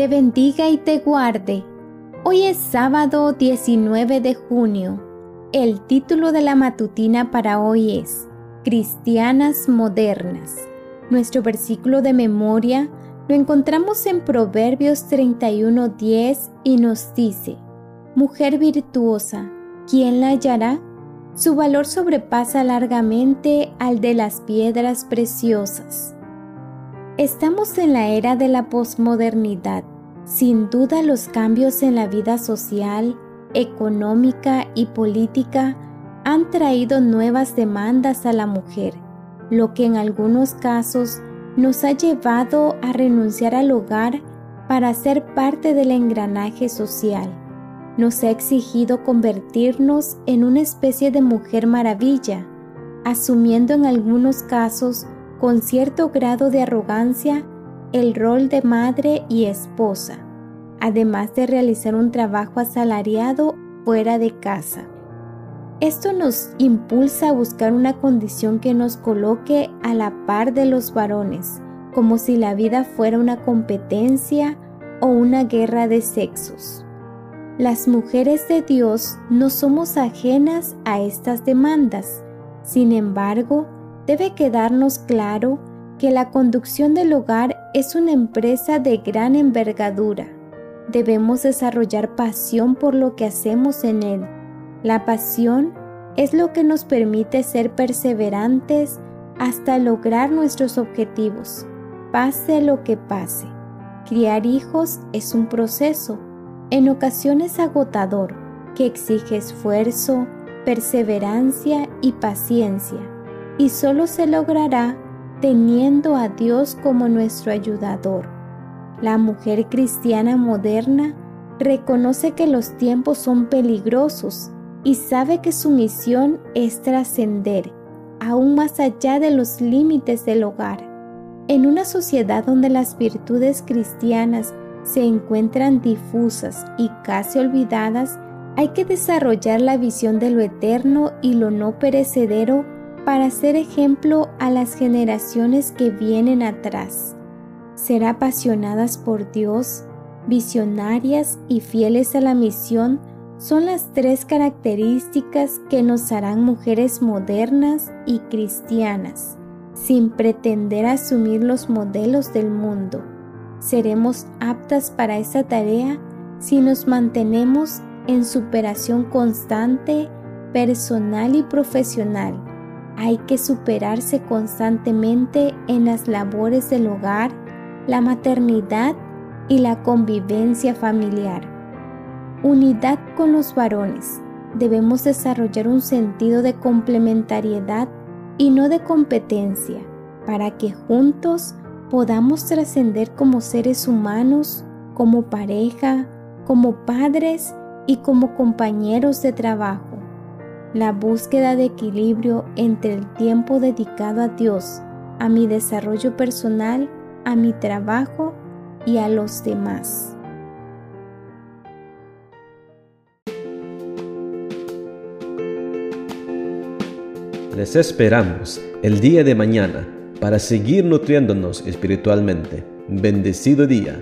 te bendiga y te guarde. Hoy es sábado 19 de junio. El título de la matutina para hoy es Cristianas Modernas. Nuestro versículo de memoria lo encontramos en Proverbios 31:10 y nos dice, Mujer virtuosa, ¿quién la hallará? Su valor sobrepasa largamente al de las piedras preciosas. Estamos en la era de la posmodernidad. Sin duda los cambios en la vida social, económica y política han traído nuevas demandas a la mujer, lo que en algunos casos nos ha llevado a renunciar al hogar para ser parte del engranaje social. Nos ha exigido convertirnos en una especie de mujer maravilla, asumiendo en algunos casos con cierto grado de arrogancia el rol de madre y esposa, además de realizar un trabajo asalariado fuera de casa. Esto nos impulsa a buscar una condición que nos coloque a la par de los varones, como si la vida fuera una competencia o una guerra de sexos. Las mujeres de Dios no somos ajenas a estas demandas. Sin embargo, debe quedarnos claro que la conducción del hogar es una empresa de gran envergadura. Debemos desarrollar pasión por lo que hacemos en él la pasión es lo que nos permite ser perseverantes hasta lograr nuestros objetivos, pase lo que pase. Criar hijos es un proceso, en ocasiones agotador, que exige esfuerzo, perseverancia y paciencia, y solo se logrará teniendo a Dios como nuestro ayudador. La mujer cristiana moderna reconoce que los tiempos son peligrosos y sabe que su misión es trascender aún más allá de los límites del hogar. En una sociedad donde las virtudes cristianas se encuentran difusas y casi olvidadas, hay que desarrollar la visión de lo eterno y lo no perecedero para ser ejemplo a las generaciones que vienen atrás. Ser apasionadas por Dios, visionarias y fieles a la misión son las tres características que nos harán mujeres modernas y cristianas, sin pretender asumir los modelos del mundo. Seremos aptas para esa tarea si nos mantenemos en superación constante, personal y profesional. Hay que superarse constantemente en las labores del hogar, la maternidad y la convivencia familiar unidad con los varones. Debemos desarrollar un sentido de complementariedad y no de competencia, para que juntos podamos trascender como seres humanos, como pareja, como padres y como compañeros de trabajo. La búsqueda de equilibrio entre el tiempo dedicado a Dios, a mi desarrollo personal, a mi trabajo y a los demás. Les esperamos el día de mañana para seguir nutriéndonos espiritualmente. Bendecido día.